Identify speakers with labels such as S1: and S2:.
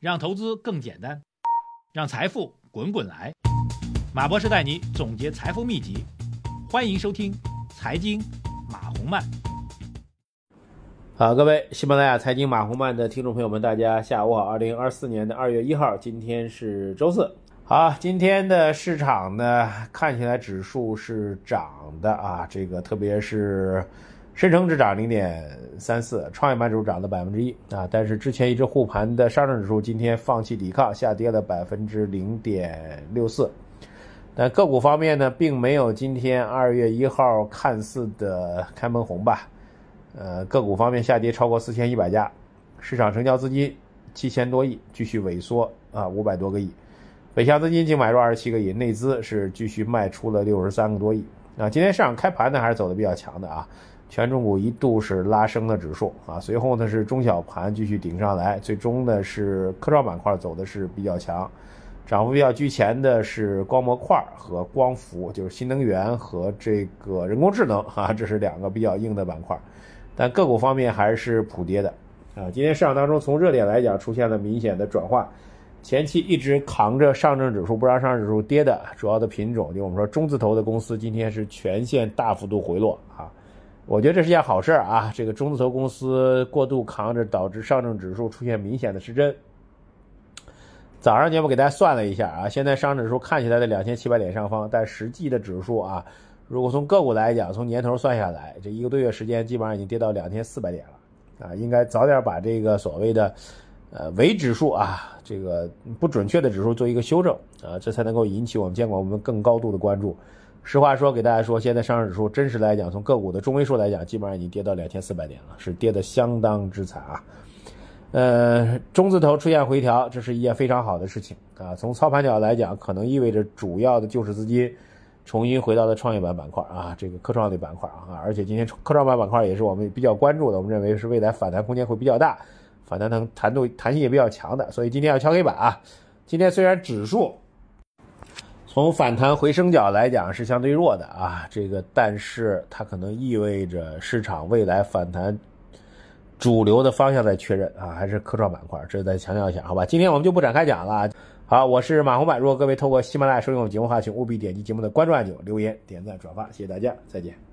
S1: 让投资更简单，让财富滚滚来。马博士带你总结财富秘籍，欢迎收听《财经马红漫》。
S2: 好，各位喜马拉雅财经马红漫的听众朋友们，大家下午好。二零二四年的二月一号，今天是周四。好，今天的市场呢，看起来指数是涨的啊，这个特别是。深成指涨零点三四，创业板指数涨了百分之一啊，但是之前一直护盘的上证指数今天放弃抵抗，下跌了百分之零点六四。但个股方面呢，并没有今天二月一号看似的开门红吧？呃，个股方面下跌超过四千一百家，市场成交资金七千多亿，继续萎缩啊，五百多个亿。北向资金净买入二十七个亿，内资是继续卖出了六十三个多亿啊。今天市场开盘呢，还是走的比较强的啊。权重股一度是拉升的指数啊，随后呢是中小盘继续顶上来，最终呢是科创板块走的是比较强，涨幅比较居前的是光模块和光伏，就是新能源和这个人工智能啊，这是两个比较硬的板块，但个股方面还是普跌的啊。今天市场当中从热点来讲出现了明显的转化，前期一直扛着上证指数不让上证指数跌的主要的品种，就我们说中字头的公司今天是全线大幅度回落啊。我觉得这是件好事啊！这个中字头公司过度扛着，导致上证指数出现明显的失真。早上节目给大家算了一下啊，现在上证指数看起来在两千七百点上方，但实际的指数啊，如果从个股来讲，从年头算下来，这一个多月时间基本上已经跌到两千四百点了啊！应该早点把这个所谓的呃伪指数啊，这个不准确的指数做一个修正啊，这才能够引起我们监管部门更高度的关注。实话说，给大家说，现在上证指数真实来讲，从个股的中位数来讲，基本上已经跌到两千四百点了，是跌得相当之惨啊。呃，中字头出现回调，这是一件非常好的事情啊。从操盘角来讲，可能意味着主要的救市资金重新回到了创业板板块啊，这个科创类板块啊。而且今天科创板板块也是我们比较关注的，我们认为是未来反弹空间会比较大，反弹能弹度弹性也比较强的，所以今天要敲黑板啊。今天虽然指数。从反弹回升角来讲是相对弱的啊，这个但是它可能意味着市场未来反弹主流的方向在确认啊，还是科创板块，这再强调一下，好吧？今天我们就不展开讲了。好，我是马红柏，如果各位透过喜马拉雅收听我节目的话，请务必点击节目的关注按钮、留言、点赞、转发，谢谢大家，再见。